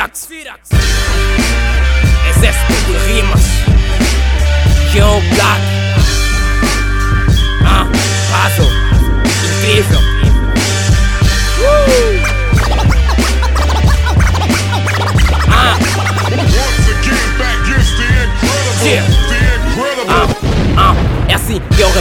Virax. Es ist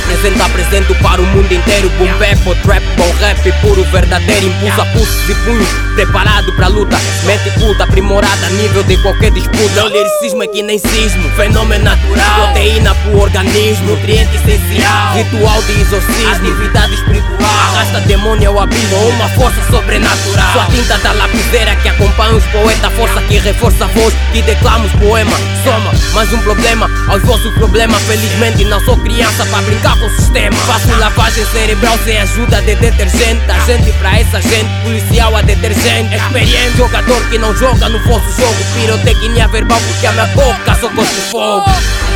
represento, apresento para o mundo inteiro. Boom bap, ou trap, bom rap, puro, verdadeiro. Impulso a pulsos e punhos, preparado pra luta. Mente culta, aprimorada a nível de qualquer disputa. Meu lyricismo é que nem sismo, fenômeno natural. Proteína pro organismo, nutriente essencial. Ritual de exorcismo, atividade espiritual Arrasta demônio ao abismo, uma força sobrenatural. Sua tinta da lapiseira que acompanha os poetas. Força que reforça a voz, que declama os poemas. Soma, mais um problema. Aos vossos problemas Felizmente não sou criança pra brincar com o sistema. Faço lavagem cerebral sem ajuda de detergente. A gente pra essa gente, policial a detergente. Experiente, jogador que não joga no vosso jogo. Pirotecnia verbal porque a minha boca só gosta de fogo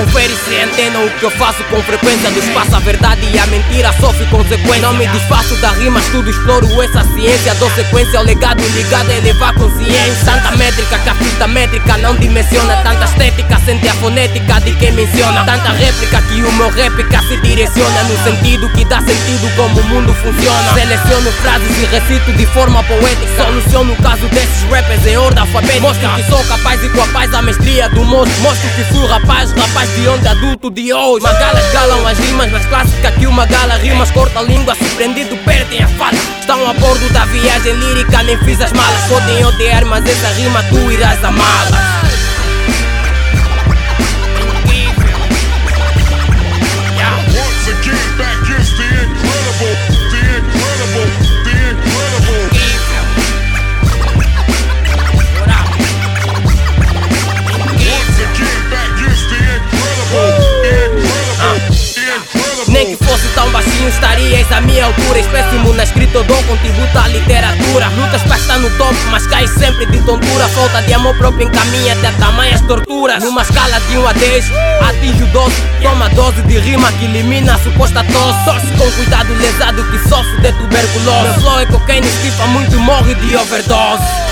confere se entendam o que eu faço com frequência. Do espaço a verdade e a mentira sofre consequência. Não me desfaço da rima, estudo, exploro essa ciência. Dou sequência ao legado ligado a elevar consciência. Tanta métrica que a fita métrica não dimensiona. Tanta estética, sente a fonética de quem menciona. Tanta réplica que o meu réplica se direciona. No sentido que dá sentido como o mundo funciona. Seleciono frases e recito de forma poética. Soluciono o caso desses rappers em ordem alfabética. Mostro que sou capaz e com a paz a mestria do moço. Mostro que fui rapaz, rapaz de onde adulto de hoje. Magalas galam as rimas mais clássicas que uma gala Rimas corta a língua, surpreendido perdem a fala. Estão a bordo da viagem lírica, nem fiz as malas. Podem odiar, mas essa rima tu irás amá-la estarias à minha altura És péssimo na escrita, eu dou contributo à literatura. Lutas pra estar no topo, mas cai sempre de tontura. Falta de amor próprio encaminha-te a tamanhas torturas. Numa escala de 1 a 10, atinge o 12 Toma dose de rima que elimina a suposta tosse. Torce com cuidado lesado que sofre de tuberculose. Meu flow é cocaína, estifa muito morre de overdose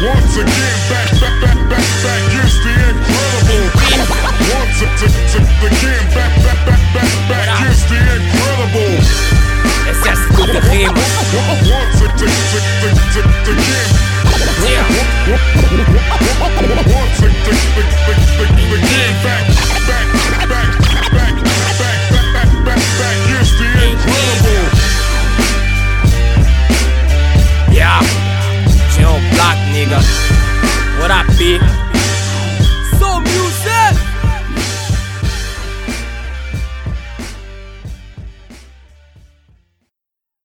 Once again, back, back, back, back, back, the incredible. Once again, back, back, back, back, back, the incredible.